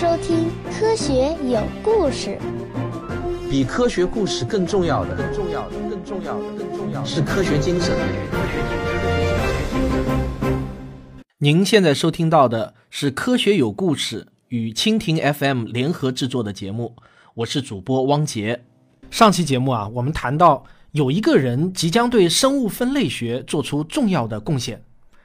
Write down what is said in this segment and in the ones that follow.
收听《科学有故事》。比科学故事更重要的，更重要的，更重要的，更重要的是科学精神。您现在收听到的是《科学有故事》与蜻蜓 FM 联合制作的节目，我是主播汪杰。上期节目啊，我们谈到有一个人即将对生物分类学做出重要的贡献，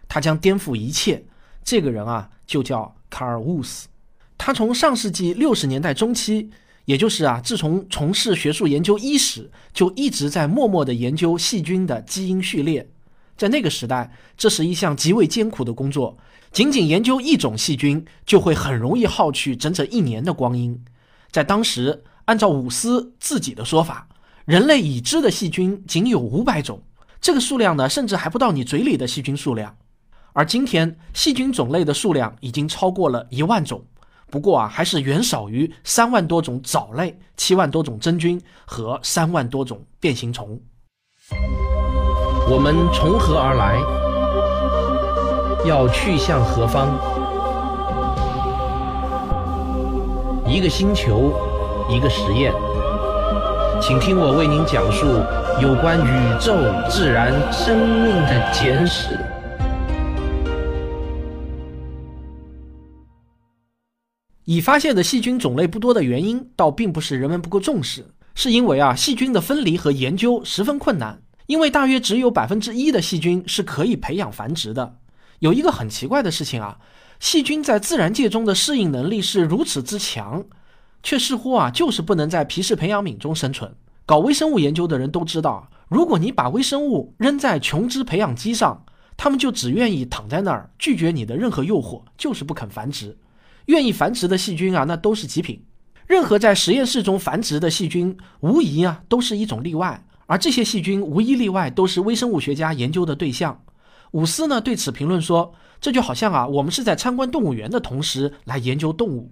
他将颠覆一切。这个人啊，就叫卡尔·沃斯。他从上世纪六十年代中期，也就是啊，自从从事学术研究伊始，就一直在默默地研究细菌的基因序列。在那个时代，这是一项极为艰苦的工作，仅仅研究一种细菌就会很容易耗去整整一年的光阴。在当时，按照伍斯自己的说法，人类已知的细菌仅有五百种，这个数量呢，甚至还不到你嘴里的细菌数量。而今天，细菌种类的数量已经超过了一万种。不过啊，还是远少于三万多种藻类、七万多种真菌和三万多种变形虫。我们从何而来？要去向何方？一个星球，一个实验，请听我为您讲述有关宇宙、自然、生命的简史。已发现的细菌种类不多的原因，倒并不是人们不够重视，是因为啊，细菌的分离和研究十分困难。因为大约只有百分之一的细菌是可以培养繁殖的。有一个很奇怪的事情啊，细菌在自然界中的适应能力是如此之强，却似乎啊，就是不能在皮氏培养皿中生存。搞微生物研究的人都知道，如果你把微生物扔在琼脂培养基上，它们就只愿意躺在那儿，拒绝你的任何诱惑，就是不肯繁殖。愿意繁殖的细菌啊，那都是极品。任何在实验室中繁殖的细菌，无疑啊，都是一种例外。而这些细菌无一例外都是微生物学家研究的对象。伍斯呢对此评论说：“这就好像啊，我们是在参观动物园的同时来研究动物。”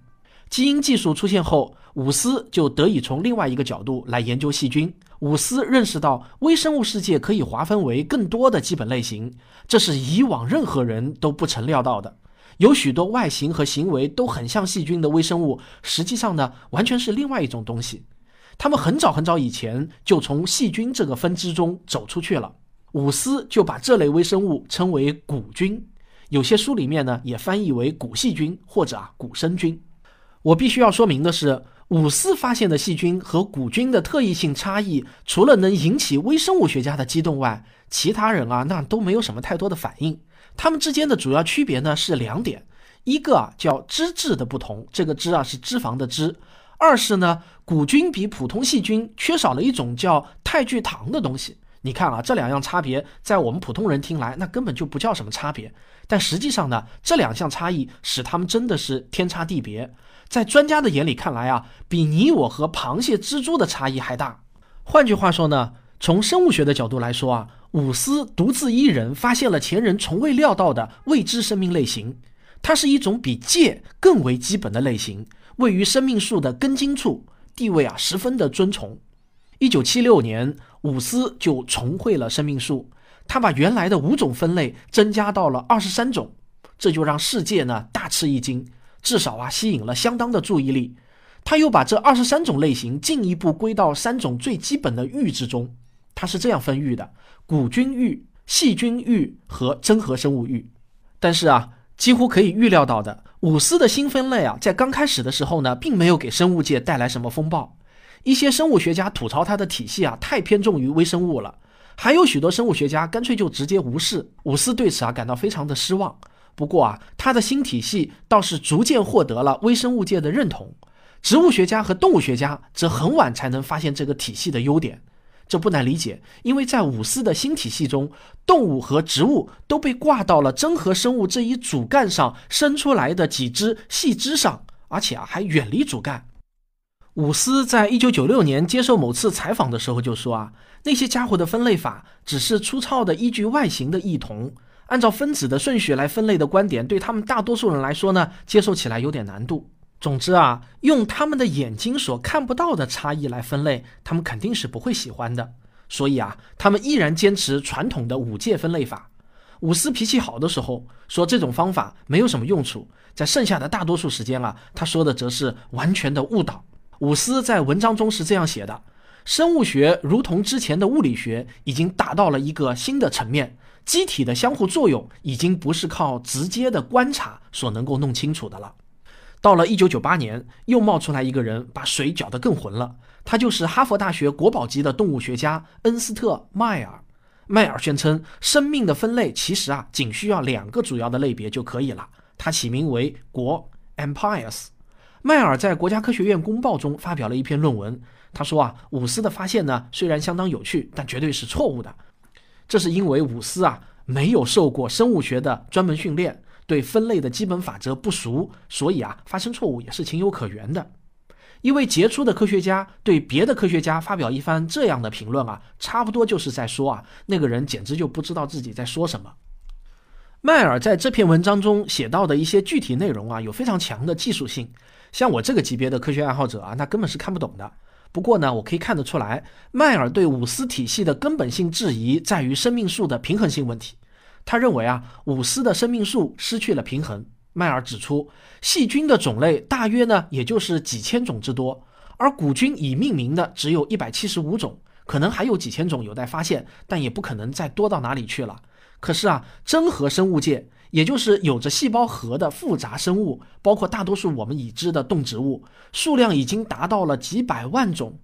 基因技术出现后，伍斯就得以从另外一个角度来研究细菌。伍斯认识到微生物世界可以划分为更多的基本类型，这是以往任何人都不曾料到的。有许多外形和行为都很像细菌的微生物，实际上呢，完全是另外一种东西。他们很早很早以前就从细菌这个分支中走出去了。伍斯就把这类微生物称为古菌，有些书里面呢也翻译为古细菌或者啊古生菌。我必须要说明的是，伍斯发现的细菌和古菌的特异性差异，除了能引起微生物学家的激动外，其他人啊那都没有什么太多的反应。它们之间的主要区别呢是两点，一个啊叫脂质的不同，这个脂啊是脂肪的脂；二是呢古菌比普通细菌缺少了一种叫肽聚糖的东西。你看啊，这两样差别在我们普通人听来那根本就不叫什么差别，但实际上呢这两项差异使它们真的是天差地别，在专家的眼里看来啊，比你我和螃蟹、蜘蛛的差异还大。换句话说呢，从生物学的角度来说啊。伍斯独自一人发现了前人从未料到的未知生命类型，它是一种比界更为基本的类型，位于生命树的根茎处，地位啊十分的尊崇。一九七六年，伍斯就重绘了生命树，他把原来的五种分类增加到了二十三种，这就让世界呢大吃一惊，至少啊吸引了相当的注意力。他又把这二十三种类型进一步归到三种最基本的域之中，它是这样分域的。古菌域、细菌域和真核生物域，但是啊，几乎可以预料到的，伍斯的新分类啊，在刚开始的时候呢，并没有给生物界带来什么风暴。一些生物学家吐槽他的体系啊，太偏重于微生物了；还有许多生物学家干脆就直接无视。伍斯对此啊，感到非常的失望。不过啊，他的新体系倒是逐渐获得了微生物界的认同。植物学家和动物学家则很晚才能发现这个体系的优点。这不难理解，因为在伍斯的新体系中，动物和植物都被挂到了真核生物这一主干上生出来的几只细枝上，而且啊还远离主干。伍斯在一九九六年接受某次采访的时候就说啊，那些家伙的分类法只是粗糙的依据外形的异同，按照分子的顺序来分类的观点，对他们大多数人来说呢，接受起来有点难度。总之啊，用他们的眼睛所看不到的差异来分类，他们肯定是不会喜欢的。所以啊，他们依然坚持传统的五界分类法。伍斯脾气好的时候说这种方法没有什么用处，在剩下的大多数时间啊，他说的则是完全的误导。伍斯在文章中是这样写的：生物学如同之前的物理学，已经达到了一个新的层面，机体的相互作用已经不是靠直接的观察所能够弄清楚的了。到了1998年，又冒出来一个人，把水搅得更浑了。他就是哈佛大学国宝级的动物学家恩斯特·迈尔。迈尔宣称，生命的分类其实啊，仅需要两个主要的类别就可以了。他起名为“国 ”（empires）。迈尔在国家科学院公报中发表了一篇论文。他说啊，伍斯的发现呢，虽然相当有趣，但绝对是错误的。这是因为伍斯啊，没有受过生物学的专门训练，对分类的基本法则不熟，所以啊，发生错误也是情有可原的。一位杰出的科学家对别的科学家发表一番这样的评论啊，差不多就是在说啊，那个人简直就不知道自己在说什么。迈尔在这篇文章中写到的一些具体内容啊，有非常强的技术性，像我这个级别的科学爱好者啊，那根本是看不懂的。不过呢，我可以看得出来，迈尔对伍斯体系的根本性质疑在于生命树的平衡性问题。他认为啊，伍斯的生命数失去了平衡。迈尔指出，细菌的种类大约呢，也就是几千种之多，而古菌已命名的只有一百七十五种，可能还有几千种有待发现，但也不可能再多到哪里去了。可是啊，真核生物界，也就是有着细胞核的复杂生物，包括大多数我们已知的动植物，数量已经达到了几百万种。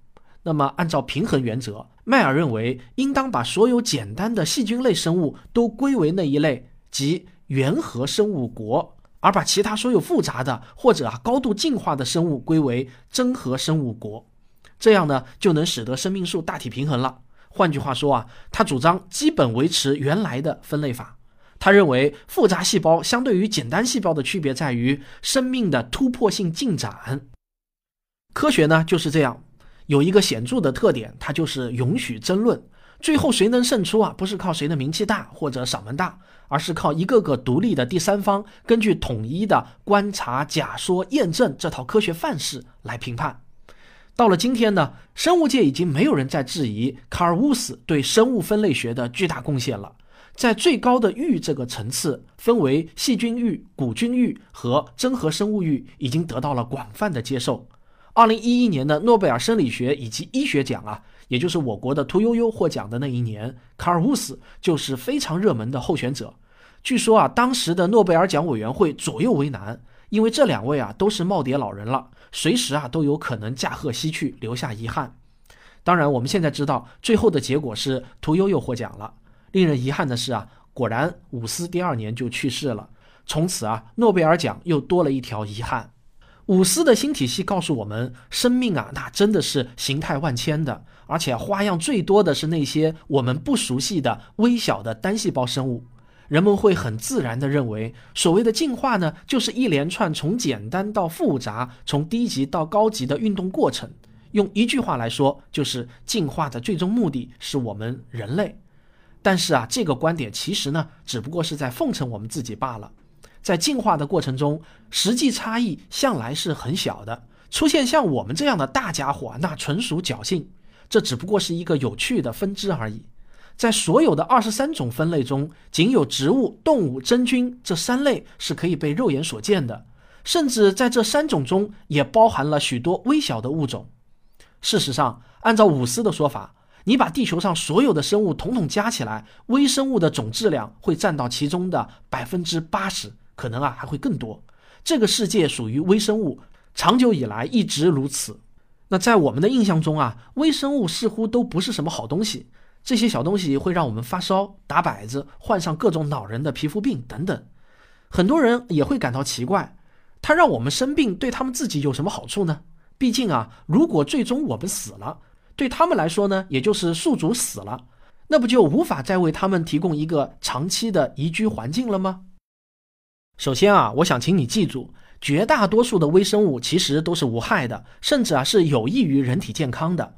那么，按照平衡原则，迈尔认为，应当把所有简单的细菌类生物都归为那一类，即原核生物国。而把其他所有复杂的或者啊高度进化的生物归为真核生物国，这样呢就能使得生命数大体平衡了。换句话说啊，他主张基本维持原来的分类法。他认为复杂细胞相对于简单细胞的区别在于生命的突破性进展。科学呢就是这样，有一个显著的特点，它就是允许争论。最后谁能胜出啊？不是靠谁的名气大或者嗓门大，而是靠一个个独立的第三方，根据统一的观察、假说、验证这套科学范式来评判。到了今天呢，生物界已经没有人在质疑卡尔乌斯对生物分类学的巨大贡献了。在最高的域这个层次，分为细菌域、古菌域和真核生物域，已经得到了广泛的接受。二零一一年的诺贝尔生理学以及医学奖啊。也就是我国的屠呦呦获奖的那一年，卡尔乌斯就是非常热门的候选者。据说啊，当时的诺贝尔奖委员会左右为难，因为这两位啊都是耄耋老人了，随时啊都有可能驾鹤西去，留下遗憾。当然，我们现在知道最后的结果是屠呦呦获奖了。令人遗憾的是啊，果然伍斯第二年就去世了，从此啊，诺贝尔奖又多了一条遗憾。伍斯的新体系告诉我们，生命啊，那真的是形态万千的，而且花样最多的是那些我们不熟悉的微小的单细胞生物。人们会很自然地认为，所谓的进化呢，就是一连串从简单到复杂、从低级到高级的运动过程。用一句话来说，就是进化的最终目的是我们人类。但是啊，这个观点其实呢，只不过是在奉承我们自己罢了。在进化的过程中，实际差异向来是很小的。出现像我们这样的大家伙，那纯属侥幸。这只不过是一个有趣的分支而已。在所有的二十三种分类中，仅有植物、动物、真菌这三类是可以被肉眼所见的。甚至在这三种中，也包含了许多微小的物种。事实上，按照伍斯的说法，你把地球上所有的生物统统加起来，微生物的总质量会占到其中的百分之八十。可能啊还会更多。这个世界属于微生物，长久以来一直如此。那在我们的印象中啊，微生物似乎都不是什么好东西。这些小东西会让我们发烧、打摆子、患上各种恼人的皮肤病等等。很多人也会感到奇怪，它让我们生病，对他们自己有什么好处呢？毕竟啊，如果最终我们死了，对他们来说呢，也就是宿主死了，那不就无法再为他们提供一个长期的宜居环境了吗？首先啊，我想请你记住，绝大多数的微生物其实都是无害的，甚至啊是有益于人体健康的。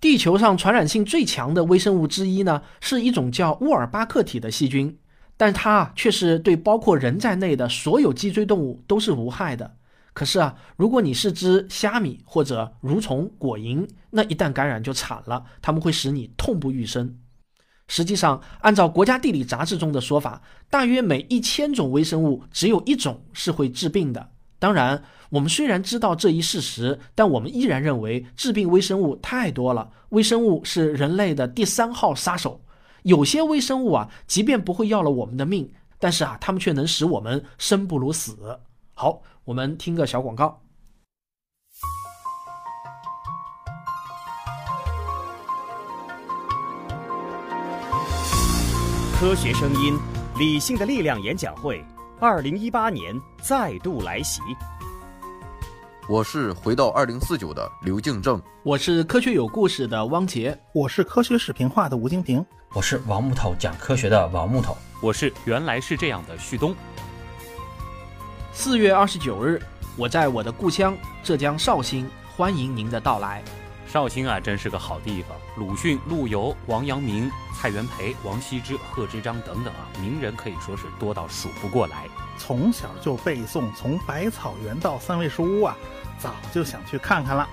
地球上传染性最强的微生物之一呢，是一种叫沃尔巴克体的细菌，但它啊却是对包括人在内的所有脊椎动物都是无害的。可是啊，如果你是只虾米或者蠕虫、果蝇，那一旦感染就惨了，它们会使你痛不欲生。实际上，按照《国家地理》杂志中的说法，大约每一千种微生物只有一种是会致病的。当然，我们虽然知道这一事实，但我们依然认为致病微生物太多了。微生物是人类的第三号杀手。有些微生物啊，即便不会要了我们的命，但是啊，它们却能使我们生不如死。好，我们听个小广告。科学声音，理性的力量演讲会，二零一八年再度来袭。我是回到二零四九的刘敬正，我是科学有故事的汪杰，我是科学视频化的吴京平，我是王木头讲科学的王木头，我是原来是这样的旭东。四月二十九日，我在我的故乡浙江绍兴，欢迎您的到来。绍兴啊，真是个好地方。鲁迅、陆游、王阳明、蔡元培、王羲之、贺知章等等啊，名人可以说是多到数不过来。从小就背诵，从百草园到三味书屋啊，早就想去看看了。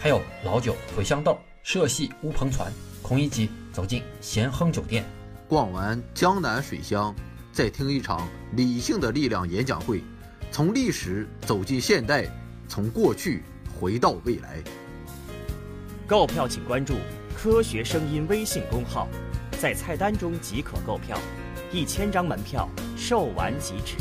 还有老酒、茴香豆、社戏、乌篷船，孔乙己走进咸亨酒店，逛完江南水乡，再听一场理性的力量演讲会，从历史走进现代，从过去回到未来。购票请关注“科学声音”微信公号，在菜单中即可购票，一千张门票售完即止。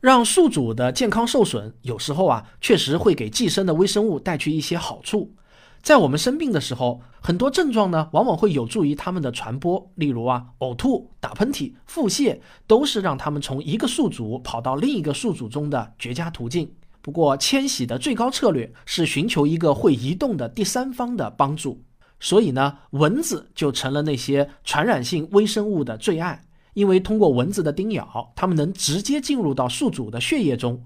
让宿主的健康受损，有时候啊，确实会给寄生的微生物带去一些好处。在我们生病的时候，很多症状呢，往往会有助于它们的传播。例如啊，呕吐、打喷嚏、腹泻，都是让它们从一个宿主跑到另一个宿主中的绝佳途径。不过，迁徙的最高策略是寻求一个会移动的第三方的帮助，所以呢，蚊子就成了那些传染性微生物的最爱。因为通过蚊子的叮咬，它们能直接进入到宿主的血液中，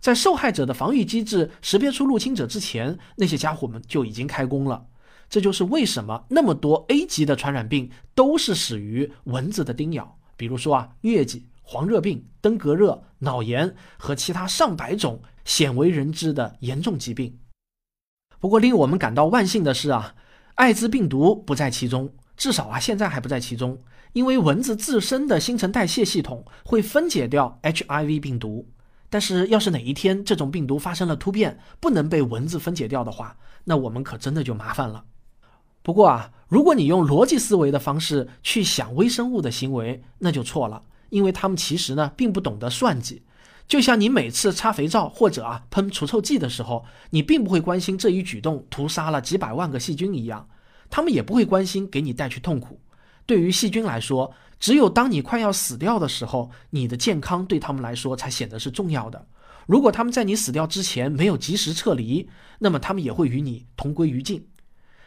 在受害者的防御机制识别出入侵者之前，那些家伙们就已经开工了。这就是为什么那么多 A 级的传染病都是始于蚊子的叮咬，比如说啊，疟疾。黄热病、登革热、脑炎和其他上百种鲜为人知的严重疾病。不过，令我们感到万幸的是啊，艾滋病毒不在其中，至少啊，现在还不在其中。因为蚊子自身的新陈代谢系统会分解掉 HIV 病毒。但是，要是哪一天这种病毒发生了突变，不能被蚊子分解掉的话，那我们可真的就麻烦了。不过啊，如果你用逻辑思维的方式去想微生物的行为，那就错了。因为他们其实呢，并不懂得算计，就像你每次擦肥皂或者啊喷除臭剂的时候，你并不会关心这一举动屠杀了几百万个细菌一样，他们也不会关心给你带去痛苦。对于细菌来说，只有当你快要死掉的时候，你的健康对他们来说才显得是重要的。如果他们在你死掉之前没有及时撤离，那么他们也会与你同归于尽。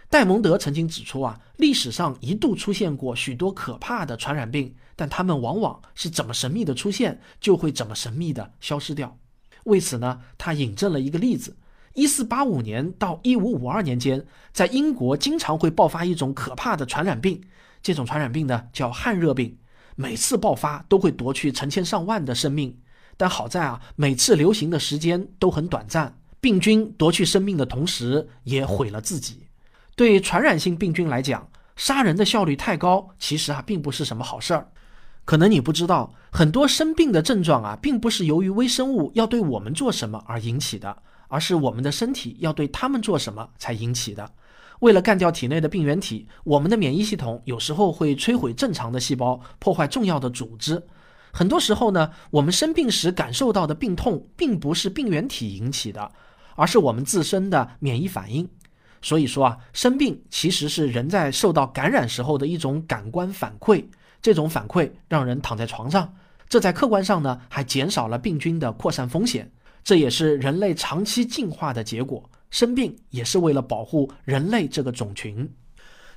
戴蒙德曾经指出啊，历史上一度出现过许多可怕的传染病，但它们往往是怎么神秘的出现，就会怎么神秘的消失掉。为此呢，他引证了一个例子：一四八五年到一五五二年间，在英国经常会爆发一种可怕的传染病，这种传染病呢叫汗热病，每次爆发都会夺去成千上万的生命。但好在啊，每次流行的时间都很短暂，病菌夺去生命的同时，也毁了自己。对传染性病菌来讲，杀人的效率太高，其实啊并不是什么好事儿。可能你不知道，很多生病的症状啊，并不是由于微生物要对我们做什么而引起的，而是我们的身体要对他们做什么才引起的。为了干掉体内的病原体，我们的免疫系统有时候会摧毁正常的细胞，破坏重要的组织。很多时候呢，我们生病时感受到的病痛，并不是病原体引起的，而是我们自身的免疫反应。所以说啊，生病其实是人在受到感染时候的一种感官反馈，这种反馈让人躺在床上，这在客观上呢还减少了病菌的扩散风险，这也是人类长期进化的结果。生病也是为了保护人类这个种群。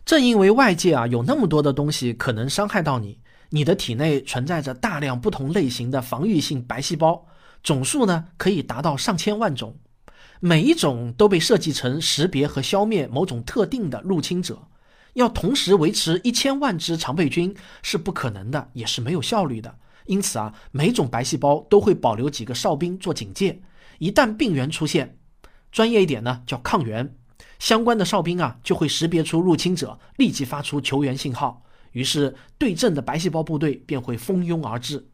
正因为外界啊有那么多的东西可能伤害到你，你的体内存在着大量不同类型的防御性白细胞，总数呢可以达到上千万种。每一种都被设计成识别和消灭某种特定的入侵者，要同时维持一千万只常备军是不可能的，也是没有效率的。因此啊，每种白细胞都会保留几个哨兵做警戒，一旦病原出现，专业一点呢叫抗原，相关的哨兵啊就会识别出入侵者，立即发出求援信号，于是对阵的白细胞部队便会蜂拥而至。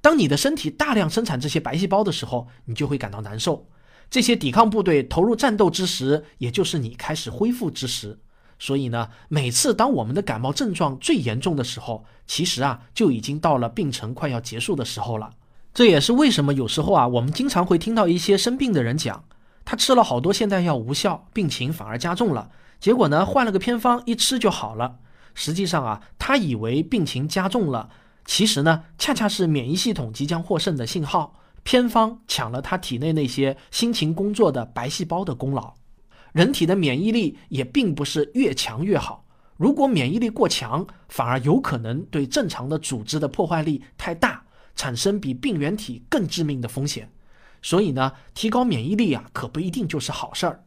当你的身体大量生产这些白细胞的时候，你就会感到难受。这些抵抗部队投入战斗之时，也就是你开始恢复之时。所以呢，每次当我们的感冒症状最严重的时候，其实啊就已经到了病程快要结束的时候了。这也是为什么有时候啊，我们经常会听到一些生病的人讲，他吃了好多现代药无效，病情反而加重了。结果呢，换了个偏方一吃就好了。实际上啊，他以为病情加重了。其实呢，恰恰是免疫系统即将获胜的信号，偏方抢了他体内那些辛勤工作的白细胞的功劳。人体的免疫力也并不是越强越好，如果免疫力过强，反而有可能对正常的组织的破坏力太大，产生比病原体更致命的风险。所以呢，提高免疫力啊，可不一定就是好事儿。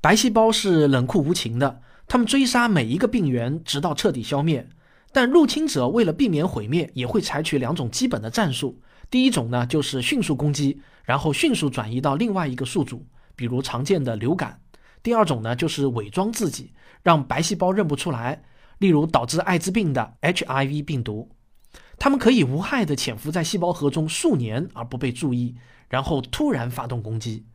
白细胞是冷酷无情的，他们追杀每一个病原，直到彻底消灭。但入侵者为了避免毁灭，也会采取两种基本的战术。第一种呢，就是迅速攻击，然后迅速转移到另外一个宿主，比如常见的流感。第二种呢，就是伪装自己，让白细胞认不出来，例如导致艾滋病的 HIV 病毒。它们可以无害地潜伏在细胞核中数年而不被注意，然后突然发动攻击。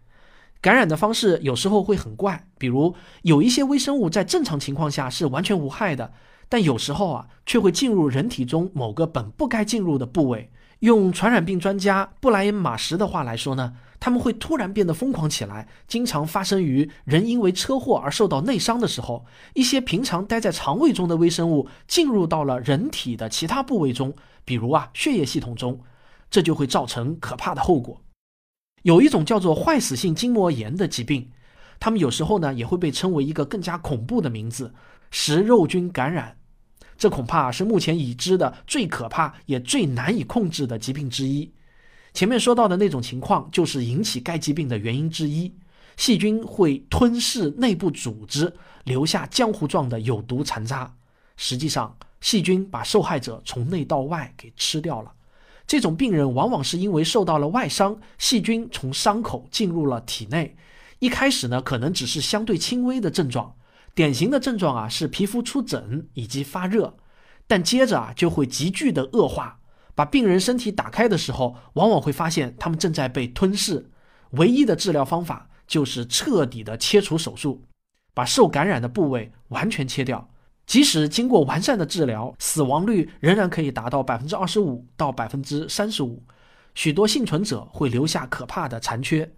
感染的方式有时候会很怪，比如有一些微生物在正常情况下是完全无害的。但有时候啊，却会进入人体中某个本不该进入的部位。用传染病专家布莱恩·马什的话来说呢，他们会突然变得疯狂起来，经常发生于人因为车祸而受到内伤的时候。一些平常待在肠胃中的微生物进入到了人体的其他部位中，比如啊血液系统中，这就会造成可怕的后果。有一种叫做坏死性筋膜炎的疾病，他们有时候呢也会被称为一个更加恐怖的名字——食肉菌感染。这恐怕是目前已知的最可怕也最难以控制的疾病之一。前面说到的那种情况，就是引起该疾病的原因之一。细菌会吞噬内部组织，留下浆糊状的有毒残渣。实际上，细菌把受害者从内到外给吃掉了。这种病人往往是因为受到了外伤，细菌从伤口进入了体内。一开始呢，可能只是相对轻微的症状。典型的症状啊是皮肤出疹以及发热，但接着啊就会急剧的恶化。把病人身体打开的时候，往往会发现他们正在被吞噬。唯一的治疗方法就是彻底的切除手术，把受感染的部位完全切掉。即使经过完善的治疗，死亡率仍然可以达到百分之二十五到百分之三十五。许多幸存者会留下可怕的残缺。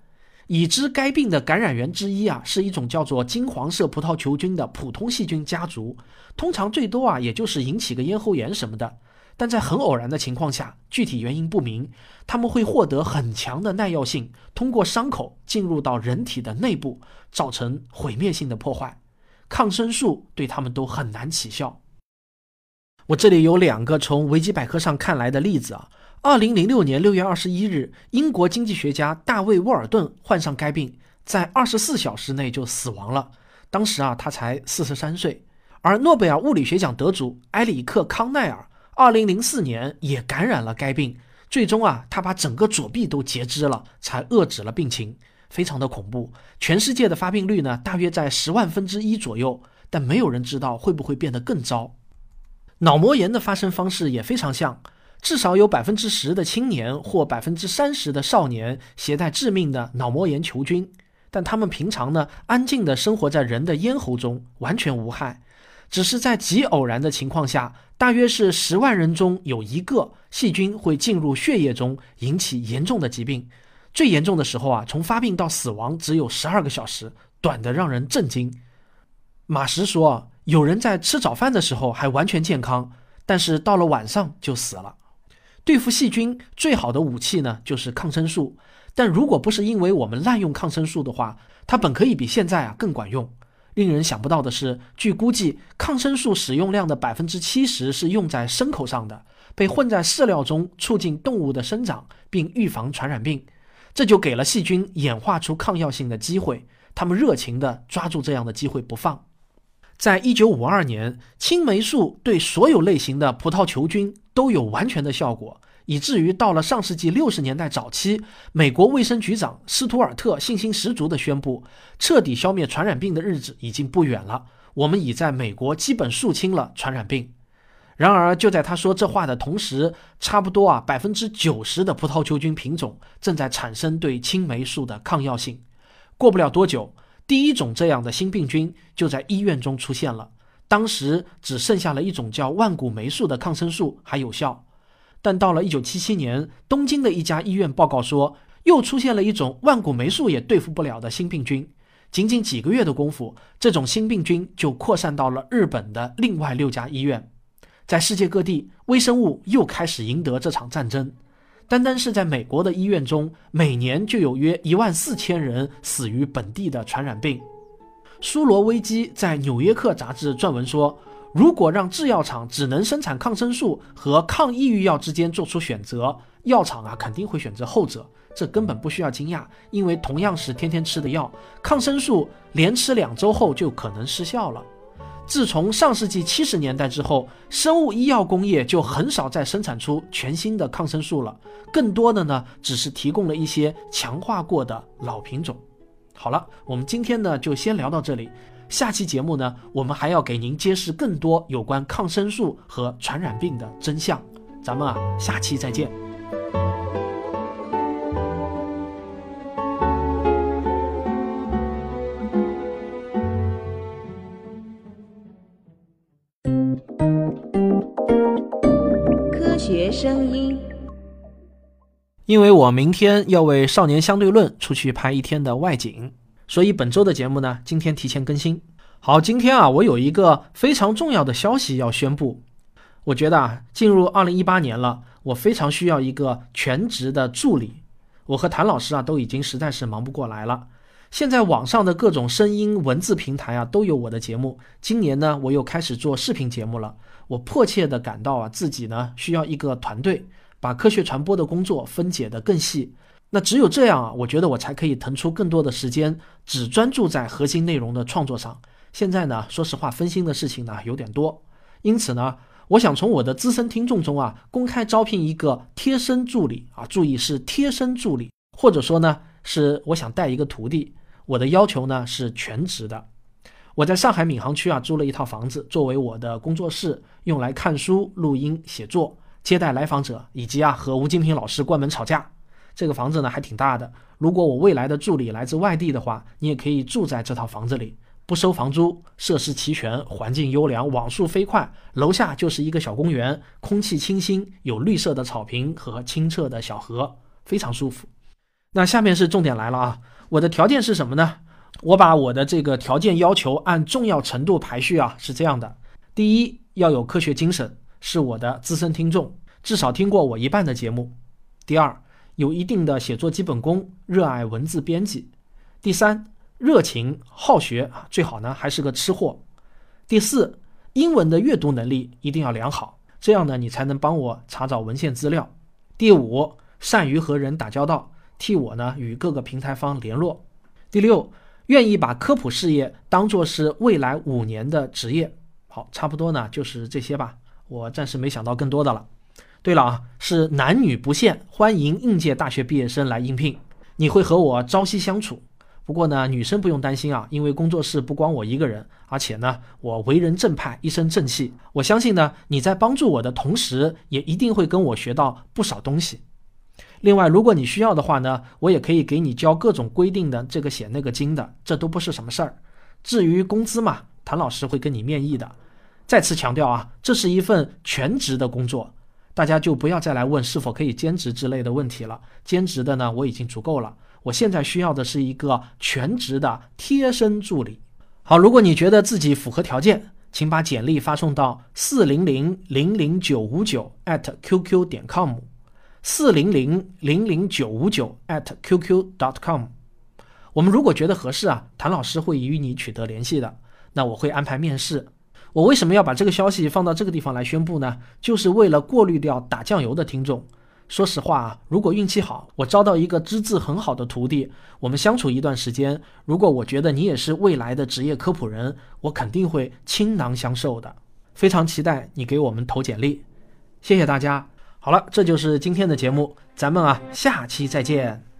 已知该病的感染源之一啊，是一种叫做金黄色葡萄球菌的普通细菌家族。通常最多啊，也就是引起个咽喉炎什么的。但在很偶然的情况下，具体原因不明，他们会获得很强的耐药性，通过伤口进入到人体的内部，造成毁灭性的破坏。抗生素对他们都很难起效。我这里有两个从维基百科上看来的例子啊。二零零六年六月二十一日，英国经济学家大卫·沃尔顿患上该病，在二十四小时内就死亡了。当时啊，他才四十三岁。而诺贝尔物理学奖得主埃里克·康奈尔，二零零四年也感染了该病，最终啊，他把整个左臂都截肢了，才遏制了病情，非常的恐怖。全世界的发病率呢，大约在十万分之一左右，但没有人知道会不会变得更糟。脑膜炎的发生方式也非常像。至少有百分之十的青年或百分之三十的少年携带致命的脑膜炎球菌，但他们平常呢安静地生活在人的咽喉中，完全无害。只是在极偶然的情况下，大约是十万人中有一个细菌会进入血液中，引起严重的疾病。最严重的时候啊，从发病到死亡只有十二个小时，短得让人震惊。马什说，有人在吃早饭的时候还完全健康，但是到了晚上就死了。对付细菌最好的武器呢，就是抗生素。但如果不是因为我们滥用抗生素的话，它本可以比现在啊更管用。令人想不到的是，据估计，抗生素使用量的百分之七十是用在牲口上的，被混在饲料中，促进动物的生长，并预防传染病。这就给了细菌演化出抗药性的机会。他们热情地抓住这样的机会不放。在一九五二年，青霉素对所有类型的葡萄球菌都有完全的效果，以至于到了上世纪六十年代早期，美国卫生局长斯图尔特信心十足地宣布，彻底消灭传染病的日子已经不远了。我们已在美国基本肃清了传染病。然而，就在他说这话的同时，差不多啊百分之九十的葡萄球菌品种正在产生对青霉素的抗药性。过不了多久，第一种这样的新病菌就在医院中出现了。当时只剩下了一种叫万古霉素的抗生素还有效，但到了1977年，东京的一家医院报告说，又出现了一种万古霉素也对付不了的新病菌。仅仅几个月的功夫，这种新病菌就扩散到了日本的另外六家医院。在世界各地，微生物又开始赢得这场战争。单单是在美国的医院中，每年就有约一万四千人死于本地的传染病。苏罗威基在《纽约客》杂志撰文说：“如果让制药厂只能生产抗生素和抗抑郁药之间做出选择，药厂啊肯定会选择后者。这根本不需要惊讶，因为同样是天天吃的药，抗生素连吃两周后就可能失效了。自从上世纪七十年代之后，生物医药工业就很少再生产出全新的抗生素了，更多的呢只是提供了一些强化过的老品种。”好了，我们今天呢就先聊到这里。下期节目呢，我们还要给您揭示更多有关抗生素和传染病的真相。咱们啊，下期再见。科学声音。因为我明天要为《少年相对论》出去拍一天的外景，所以本周的节目呢，今天提前更新。好，今天啊，我有一个非常重要的消息要宣布。我觉得啊，进入二零一八年了，我非常需要一个全职的助理。我和谭老师啊，都已经实在是忙不过来了。现在网上的各种声音文字平台啊，都有我的节目。今年呢，我又开始做视频节目了。我迫切的感到啊，自己呢需要一个团队。把科学传播的工作分解得更细，那只有这样啊，我觉得我才可以腾出更多的时间，只专注在核心内容的创作上。现在呢，说实话，分心的事情呢有点多，因此呢，我想从我的资深听众中啊，公开招聘一个贴身助理啊，注意是贴身助理，或者说呢，是我想带一个徒弟。我的要求呢是全职的。我在上海闵行区啊租了一套房子，作为我的工作室，用来看书、录音、写作。接待来访者，以及啊和吴金平老师关门吵架。这个房子呢还挺大的。如果我未来的助理来自外地的话，你也可以住在这套房子里，不收房租，设施齐全，环境优良，网速飞快。楼下就是一个小公园，空气清新，有绿色的草坪和清澈的小河，非常舒服。那下面是重点来了啊，我的条件是什么呢？我把我的这个条件要求按重要程度排序啊，是这样的：第一，要有科学精神。是我的资深听众，至少听过我一半的节目。第二，有一定的写作基本功，热爱文字编辑。第三，热情好学啊，最好呢还是个吃货。第四，英文的阅读能力一定要良好，这样呢你才能帮我查找文献资料。第五，善于和人打交道，替我呢与各个平台方联络。第六，愿意把科普事业当做是未来五年的职业。好，差不多呢就是这些吧。我暂时没想到更多的了。对了啊，是男女不限，欢迎应届大学毕业生来应聘。你会和我朝夕相处。不过呢，女生不用担心啊，因为工作室不光我一个人，而且呢，我为人正派，一身正气。我相信呢，你在帮助我的同时，也一定会跟我学到不少东西。另外，如果你需要的话呢，我也可以给你交各种规定的这个写那个经的，这都不是什么事儿。至于工资嘛，谭老师会跟你面议的。再次强调啊，这是一份全职的工作，大家就不要再来问是否可以兼职之类的问题了。兼职的呢，我已经足够了。我现在需要的是一个全职的贴身助理。好，如果你觉得自己符合条件，请把简历发送到四零零零零九五九 at qq 点 com，四零零零零九五九 at qq dot com。我们如果觉得合适啊，谭老师会与你取得联系的。那我会安排面试。我为什么要把这个消息放到这个地方来宣布呢？就是为了过滤掉打酱油的听众。说实话啊，如果运气好，我招到一个资质很好的徒弟，我们相处一段时间，如果我觉得你也是未来的职业科普人，我肯定会倾囊相授的。非常期待你给我们投简历，谢谢大家。好了，这就是今天的节目，咱们啊下期再见。